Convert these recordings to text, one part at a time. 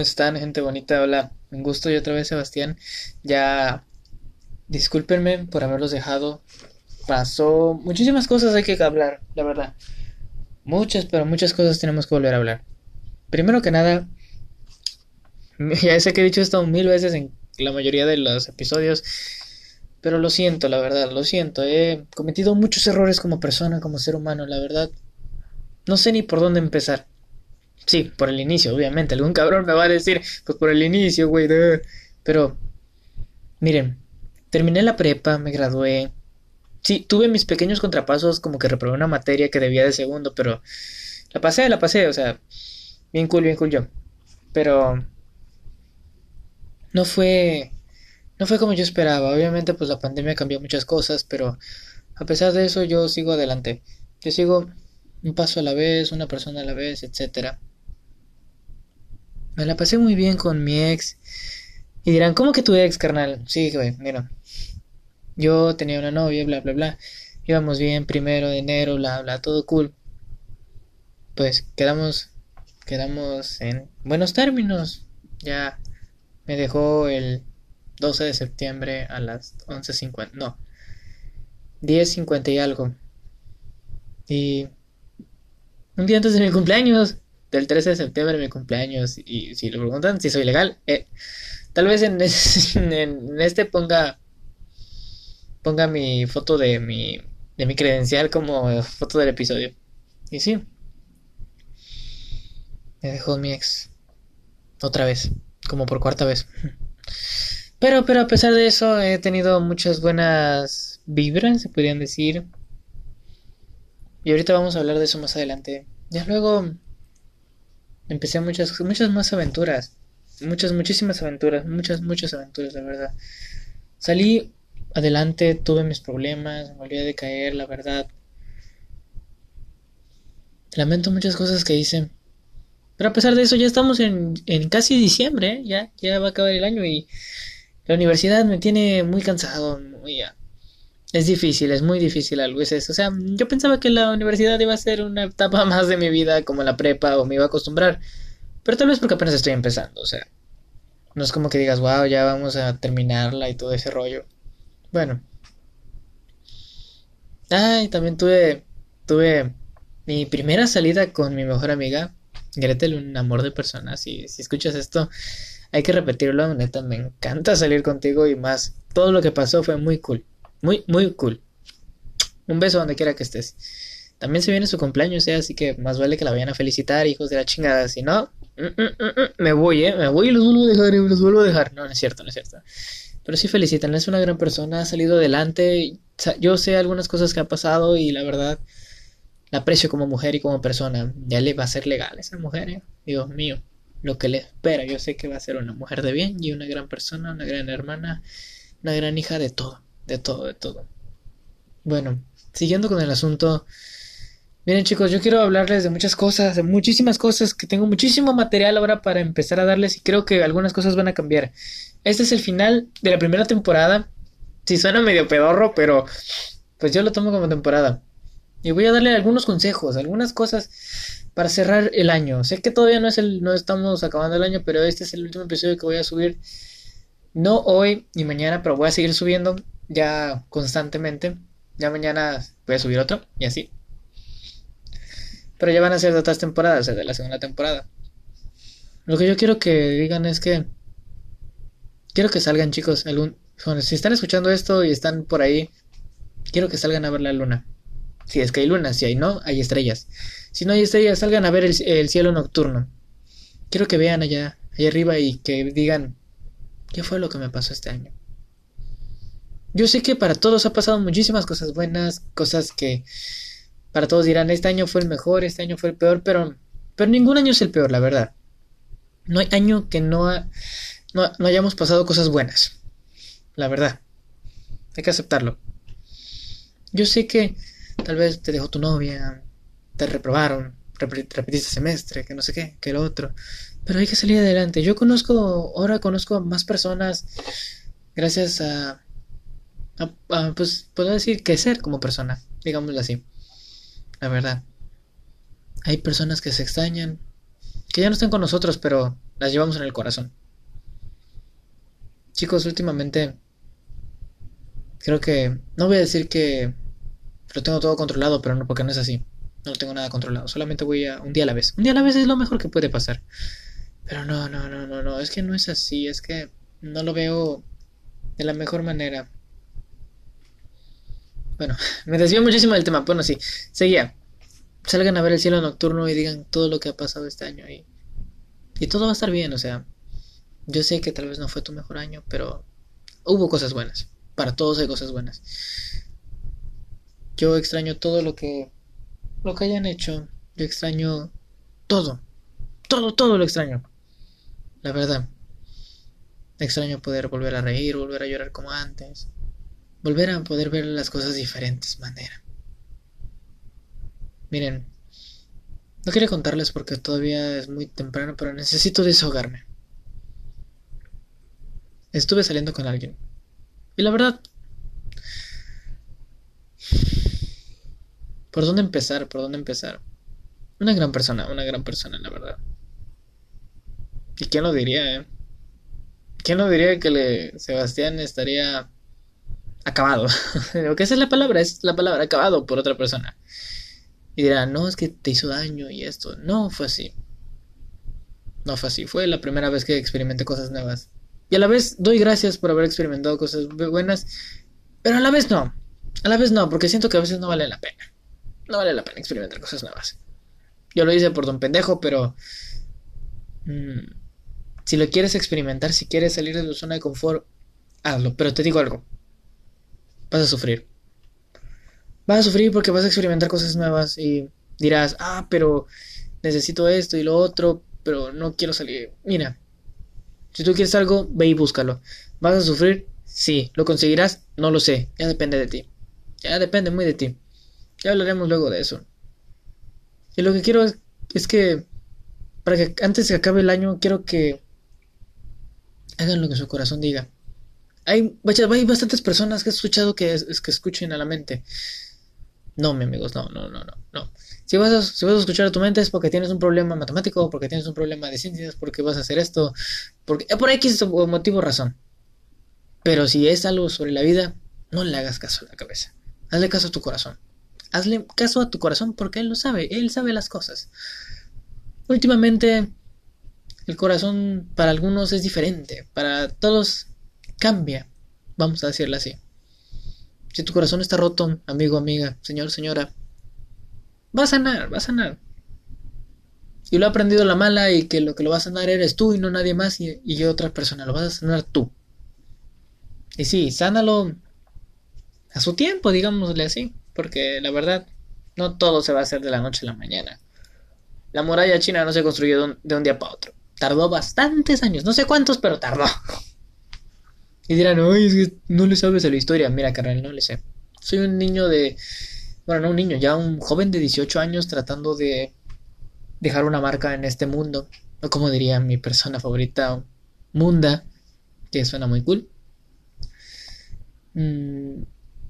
¿Cómo están, gente bonita? Hola, un gusto y otra vez Sebastián. Ya discúlpenme por haberlos dejado. Pasó muchísimas cosas hay que hablar, la verdad. Muchas, pero muchas cosas tenemos que volver a hablar. Primero que nada, ya sé que he dicho esto mil veces en la mayoría de los episodios, pero lo siento, la verdad, lo siento. He cometido muchos errores como persona, como ser humano, la verdad. No sé ni por dónde empezar. Sí, por el inicio, obviamente. Algún cabrón me va a decir, pues por el inicio, güey. Pero, miren, terminé la prepa, me gradué. Sí, tuve mis pequeños contrapasos, como que reprobé una materia que debía de segundo, pero la pasé, la pasé, o sea, bien cool, bien cool yo. Pero no fue no fue como yo esperaba. Obviamente, pues la pandemia cambió muchas cosas, pero a pesar de eso, yo sigo adelante. Yo sigo un paso a la vez, una persona a la vez, etcétera. Me la pasé muy bien con mi ex. Y dirán, ¿cómo que tu ex, carnal? Sí, güey, mira. Yo tenía una novia, bla, bla, bla. Íbamos bien, primero de enero, bla, bla, todo cool. Pues quedamos, quedamos en buenos términos. Ya me dejó el 12 de septiembre a las 11.50. No, 10.50 y algo. Y un día antes de mi cumpleaños del 13 de septiembre mi cumpleaños. Y si le preguntan si soy legal, eh, tal vez en, en, este ponga ponga mi foto de mi de mi credencial como foto del episodio. Y sí. Me dejó mi ex otra vez, como por cuarta vez. Pero pero a pesar de eso he tenido muchas buenas vibras, se podrían decir. Y ahorita vamos a hablar de eso más adelante. Ya luego empecé muchas, muchas más aventuras. Muchas, muchísimas aventuras. Muchas, muchas aventuras, la verdad. Salí adelante, tuve mis problemas, me volví a decaer, la verdad. Lamento muchas cosas que hice. Pero a pesar de eso, ya estamos en, en casi diciembre, ¿eh? ya, ya va a acabar el año y la universidad me tiene muy cansado, muy, es difícil, es muy difícil algo es eso. O sea, yo pensaba que la universidad iba a ser una etapa más de mi vida como la prepa o me iba a acostumbrar. Pero tal vez porque apenas estoy empezando, o sea. No es como que digas, wow, ya vamos a terminarla y todo ese rollo. Bueno. Ay, también tuve, tuve mi primera salida con mi mejor amiga, Gretel, un amor de persona. Si, si escuchas esto, hay que repetirlo, neta, me encanta salir contigo y más. Todo lo que pasó fue muy cool. Muy, muy cool. Un beso donde quiera que estés. También se viene su cumpleaños, ¿eh? así que más vale que la vayan a felicitar, hijos de la chingada. Si no, mm, mm, mm, me voy, ¿eh? Me voy y los vuelvo a dejar, los vuelvo a dejar. No, no es cierto, no es cierto. Pero sí felicitan, es una gran persona, ha salido adelante. Yo sé algunas cosas que ha pasado y la verdad la aprecio como mujer y como persona. Ya le va a ser legal esa mujer, ¿eh? Dios mío, lo que le espera. Yo sé que va a ser una mujer de bien y una gran persona, una gran hermana, una gran hija de todo de todo, de todo. Bueno, siguiendo con el asunto. Miren chicos, yo quiero hablarles de muchas cosas, de muchísimas cosas, que tengo muchísimo material ahora para empezar a darles y creo que algunas cosas van a cambiar. Este es el final de la primera temporada. Si suena medio pedorro, pero pues yo lo tomo como temporada. Y voy a darle algunos consejos, algunas cosas para cerrar el año. Sé que todavía no es el no estamos acabando el año, pero este es el último episodio que voy a subir. No hoy ni mañana, pero voy a seguir subiendo ya constantemente. Ya mañana voy a subir otro y así. Pero ya van a ser de otras temporadas, de la segunda temporada. Lo que yo quiero que digan es que quiero que salgan chicos, algún, si están escuchando esto y están por ahí, quiero que salgan a ver la luna. Si es que hay luna, si hay no, hay estrellas. Si no hay estrellas, salgan a ver el, el cielo nocturno. Quiero que vean allá, allá arriba y que digan, ¿qué fue lo que me pasó este año? Yo sé que para todos ha pasado muchísimas cosas buenas, cosas que para todos dirán, este año fue el mejor, este año fue el peor, pero, pero ningún año es el peor, la verdad. No hay año que no, no, no hayamos pasado cosas buenas, la verdad. Hay que aceptarlo. Yo sé que tal vez te dejó tu novia, te reprobaron, repetiste semestre, que no sé qué, que lo otro. Pero hay que salir adelante. Yo conozco, ahora conozco a más personas gracias a pues puedo decir que ser como persona, digámoslo así. La verdad. Hay personas que se extrañan, que ya no están con nosotros, pero las llevamos en el corazón. Chicos, últimamente creo que no voy a decir que lo tengo todo controlado, pero no porque no es así. No lo tengo nada controlado, solamente voy a un día a la vez. Un día a la vez es lo mejor que puede pasar. Pero no, no, no, no, no, es que no es así, es que no lo veo de la mejor manera. Bueno, me desvío muchísimo del tema. Bueno, sí, seguía. Salgan a ver el cielo nocturno y digan todo lo que ha pasado este año y, y todo va a estar bien, o sea, yo sé que tal vez no fue tu mejor año, pero hubo cosas buenas. Para todos hay cosas buenas. Yo extraño todo lo que lo que hayan hecho. Yo extraño todo. Todo, todo lo extraño. La verdad. Extraño poder volver a reír, volver a llorar como antes. Volver a poder ver las cosas de diferentes maneras. Miren, no quería contarles porque todavía es muy temprano, pero necesito desahogarme. Estuve saliendo con alguien. Y la verdad... ¿Por dónde empezar? ¿Por dónde empezar? Una gran persona, una gran persona, la verdad. ¿Y quién lo diría, eh? ¿Quién lo diría que le, Sebastián estaría acabado? que esa es la palabra, es la palabra acabado por otra persona. Y dirá, no, es que te hizo daño y esto. No fue así. No fue así. Fue la primera vez que experimenté cosas nuevas. Y a la vez doy gracias por haber experimentado cosas buenas. Pero a la vez no. A la vez no, porque siento que a veces no vale la pena. No vale la pena experimentar cosas nuevas. Yo lo hice por don pendejo, pero... Mm, si lo quieres experimentar, si quieres salir de tu zona de confort, hazlo. Pero te digo algo. Vas a sufrir. Vas a sufrir porque vas a experimentar cosas nuevas y dirás, ah, pero necesito esto y lo otro, pero no quiero salir. Mira, si tú quieres algo, ve y búscalo. ¿Vas a sufrir? Sí. ¿Lo conseguirás? No lo sé. Ya depende de ti. Ya depende muy de ti. Ya hablaremos luego de eso. Y lo que quiero es, que, para que antes que acabe el año, quiero que hagan lo que su corazón diga. Hay, hay bastantes personas que he escuchado que, es, que escuchen a la mente. No, mi amigos, no, no, no, no, no. Si vas, a, si vas a escuchar a tu mente es porque tienes un problema matemático, porque tienes un problema de ciencias, porque vas a hacer esto, porque eh, por X motivo razón. Pero si es algo sobre la vida, no le hagas caso a la cabeza. Hazle caso a tu corazón. Hazle caso a tu corazón porque él lo sabe, él sabe las cosas. Últimamente, el corazón para algunos es diferente, para todos cambia, vamos a decirlo así. Si tu corazón está roto, amigo, amiga, señor, señora, va a sanar, va a sanar. Y lo ha aprendido la mala y que lo que lo va a sanar eres tú y no nadie más y, y otra persona, lo vas a sanar tú. Y sí, sánalo a su tiempo, digámosle así, porque la verdad, no todo se va a hacer de la noche a la mañana. La muralla china no se construyó de un día para otro. Tardó bastantes años, no sé cuántos, pero tardó. Y dirán, ay, es que no le sabes de la historia. Mira, carnal, no le sé. Soy un niño de. Bueno, no un niño, ya un joven de 18 años tratando de dejar una marca en este mundo. O como diría mi persona favorita, Munda, que suena muy cool. Mm,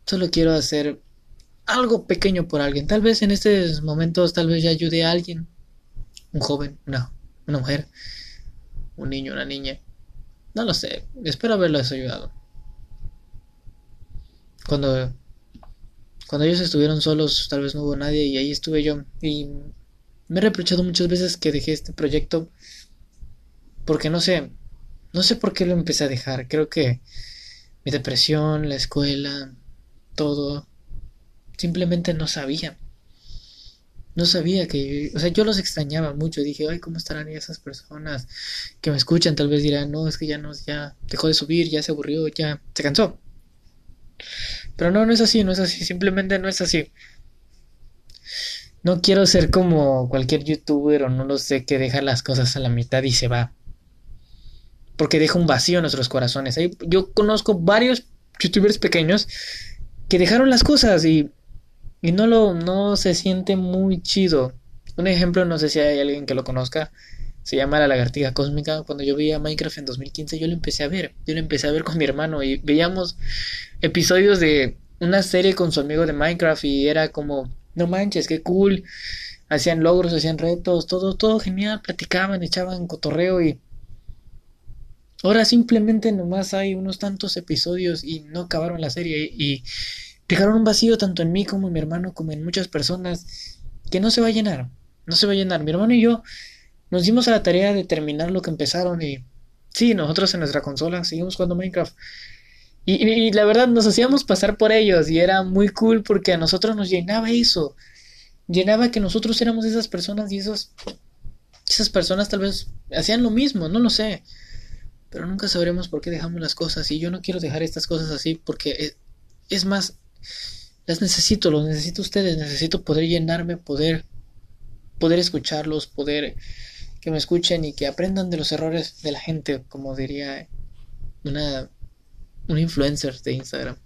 solo quiero hacer algo pequeño por alguien. Tal vez en estos momentos, tal vez ya ayude a alguien. Un joven, una, una mujer, un niño, una niña. No lo sé, espero haberles ayudado. Cuando cuando ellos estuvieron solos, tal vez no hubo nadie y ahí estuve yo y me he reprochado muchas veces que dejé este proyecto porque no sé, no sé por qué lo empecé a dejar. Creo que mi depresión, la escuela, todo simplemente no sabía no sabía que, o sea, yo los extrañaba mucho. Dije, ay, ¿cómo estarán esas personas que me escuchan? Tal vez dirán, no, es que ya no, ya dejó de subir, ya se aburrió, ya se cansó. Pero no, no es así, no es así, simplemente no es así. No quiero ser como cualquier youtuber o no lo sé que deja las cosas a la mitad y se va. Porque deja un vacío en nuestros corazones. Yo conozco varios youtubers pequeños que dejaron las cosas y y no lo no se siente muy chido. Un ejemplo, no sé si hay alguien que lo conozca, se llama La Lagartija Cósmica. Cuando yo veía Minecraft en 2015, yo lo empecé a ver. Yo lo empecé a ver con mi hermano y veíamos episodios de una serie con su amigo de Minecraft y era como, no manches, qué cool. hacían logros, hacían retos, todo, todo genial, platicaban, echaban cotorreo y ahora simplemente nomás hay unos tantos episodios y no acabaron la serie y dejaron un vacío tanto en mí como en mi hermano como en muchas personas que no se va a llenar, no se va a llenar. Mi hermano y yo nos dimos a la tarea de terminar lo que empezaron y sí, nosotros en nuestra consola seguimos jugando Minecraft. Y, la verdad nos hacíamos pasar por ellos y era muy cool porque a nosotros nos llenaba eso. Llenaba que nosotros éramos esas personas y esos, esas personas tal vez hacían lo mismo, no lo sé. Pero nunca sabremos por qué dejamos las cosas y yo no quiero dejar estas cosas así porque es, es más, las necesito, los necesito ustedes, necesito poder llenarme, poder, poder escucharlos, poder que me escuchen y que aprendan de los errores de la gente, como diría una un influencer de Instagram.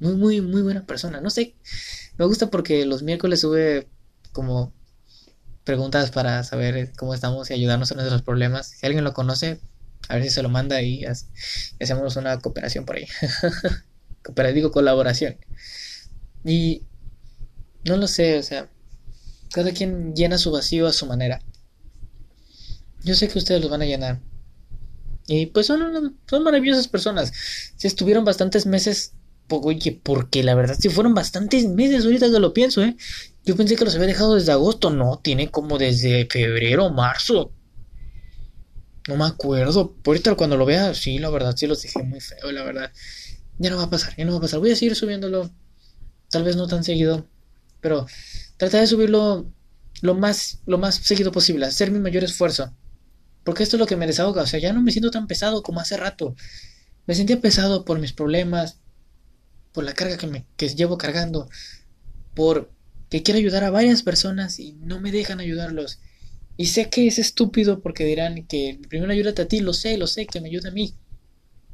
Muy, muy, muy buena persona. No sé, me gusta porque los miércoles sube como preguntas para saber cómo estamos y ayudarnos en nuestros problemas. Si alguien lo conoce, a ver si se lo manda y, hacemos una cooperación por ahí. digo colaboración. Y no lo sé, o sea, cada quien llena su vacío a su manera. Yo sé que ustedes lo van a llenar. Y pues son, son maravillosas personas. Si estuvieron bastantes meses, oye, porque la verdad si fueron bastantes meses ahorita que lo pienso, ¿eh? Yo pensé que los había dejado desde agosto, no, tiene como desde febrero, marzo. No me acuerdo. Ahorita cuando lo vea, sí, la verdad, sí los dejé muy feo, la verdad. Ya no va a pasar, ya no va a pasar. Voy a seguir subiéndolo. Tal vez no tan seguido. Pero trataré de subirlo lo más, lo más seguido posible. Hacer mi mayor esfuerzo. Porque esto es lo que me desahoga. O sea, ya no me siento tan pesado como hace rato. Me sentía pesado por mis problemas, por la carga que, me, que llevo cargando, por que quiero ayudar a varias personas y no me dejan ayudarlos. Y sé que es estúpido porque dirán que primero ayúdate a ti, lo sé, lo sé, que me ayuda a mí.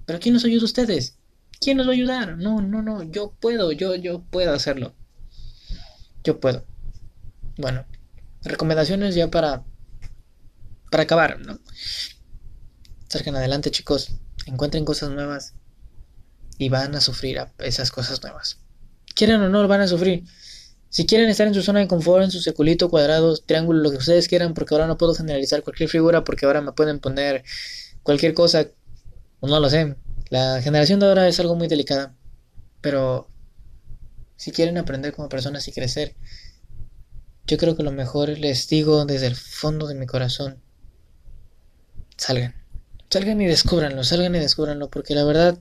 Pero ¿quién nos ayuda a ustedes? ¿Quién nos va a ayudar? No, no, no, yo puedo, yo, yo puedo hacerlo. Yo puedo. Bueno, recomendaciones ya para para acabar, ¿no? Salgan adelante, chicos. Encuentren cosas nuevas. Y van a sufrir esas cosas nuevas. Quieren o no, van a sufrir. Si quieren estar en su zona de confort, en su seculito, cuadrados, triángulo, lo que ustedes quieran, porque ahora no puedo generalizar cualquier figura, porque ahora me pueden poner cualquier cosa, no lo sé. La generación de ahora es algo muy delicada. Pero si quieren aprender como personas y crecer, yo creo que lo mejor les digo desde el fondo de mi corazón salgan. Salgan y descúbranlo, salgan y descúbranlo, porque la verdad,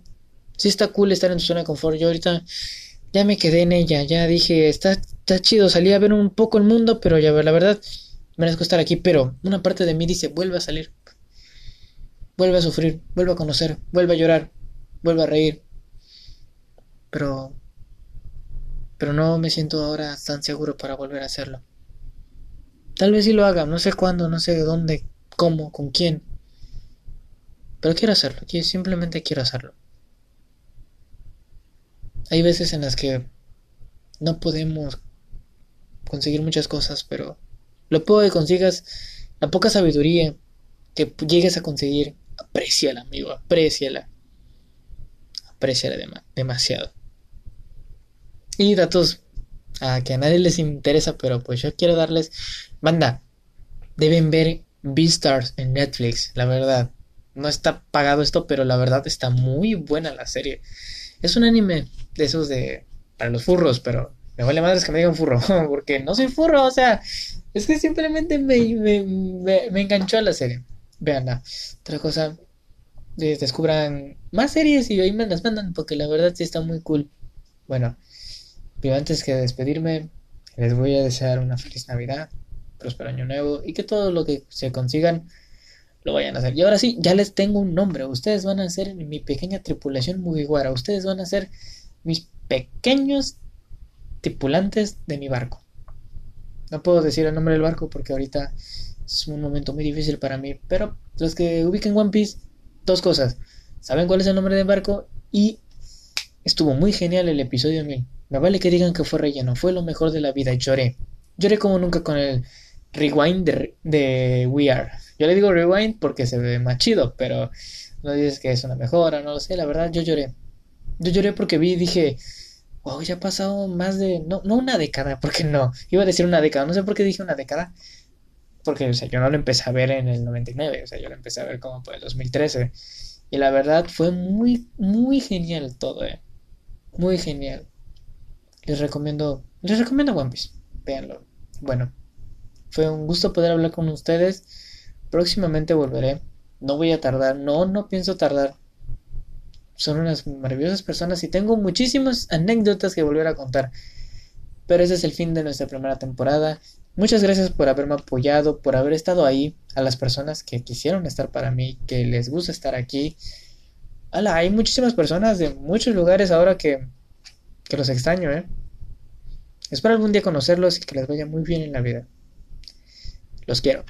sí está cool estar en tu zona de confort. Yo ahorita ya me quedé en ella, ya dije, está, está chido, salí a ver un poco el mundo, pero ya la verdad, merezco estar aquí, pero una parte de mí dice, vuelve a salir, vuelve a sufrir, vuelve a conocer, vuelve a llorar, vuelve a reír. Pero, pero no me siento ahora tan seguro para volver a hacerlo. Tal vez sí lo haga, no sé cuándo, no sé dónde, cómo, con quién. Pero quiero hacerlo, simplemente quiero hacerlo. Hay veces en las que no podemos conseguir muchas cosas, pero lo poco que consigas, la poca sabiduría que llegues a conseguir, apréciala, amigo, apréciala. Apréciala demasiado. Y datos a que a nadie les interesa, pero pues yo quiero darles. Banda, deben ver Beastars en Netflix, la verdad no está pagado esto, pero la verdad está muy buena la serie. Es un anime de esos de para los furros, pero me vale madres que me digan furro, porque no soy furro, o sea, es que simplemente me, me, enganchó a la serie. Veanla. Otra cosa, descubran más series y ahí me las mandan, porque la verdad sí está muy cool. Bueno, pero antes que despedirme, les voy a desear una feliz Navidad, próspero año nuevo y que todo lo que se consigan lo vayan a hacer. Y ahora sí, ya les tengo un nombre. Ustedes van a ser mi pequeña tripulación Mugiwara. Ustedes van a ser mis pequeños tripulantes de mi barco. No puedo decir el nombre del barco porque ahorita es un momento muy difícil para mí. Pero los que ubiquen One Piece, dos cosas. Saben cuál es el nombre del barco y estuvo muy genial el episodio 1000. Me vale que digan que fue relleno, fue lo mejor de la vida. Lloré. Lloré como nunca con el rewind de, de We Are. Yo le digo rewind porque se ve más chido, pero no dices que es una mejora, no lo sé, la verdad yo lloré. Yo lloré porque vi y dije, Oh, ya ha pasado más de... No, no una década, porque no. Iba a decir una década, no sé por qué dije una década. Porque, o sea, yo no lo empecé a ver en el 99, o sea, yo lo empecé a ver como por el 2013. Y la verdad fue muy, muy genial todo, eh. Muy genial. Les recomiendo, les recomiendo One Piece. Véanlo. Bueno, fue un gusto poder hablar con ustedes. Próximamente volveré. No voy a tardar, no, no pienso tardar. Son unas maravillosas personas y tengo muchísimas anécdotas que volver a contar. Pero ese es el fin de nuestra primera temporada. Muchas gracias por haberme apoyado, por haber estado ahí, a las personas que quisieron estar para mí, que les gusta estar aquí. Hala, hay muchísimas personas de muchos lugares ahora que, que los extraño, ¿eh? Espero algún día conocerlos y que les vaya muy bien en la vida. Los quiero.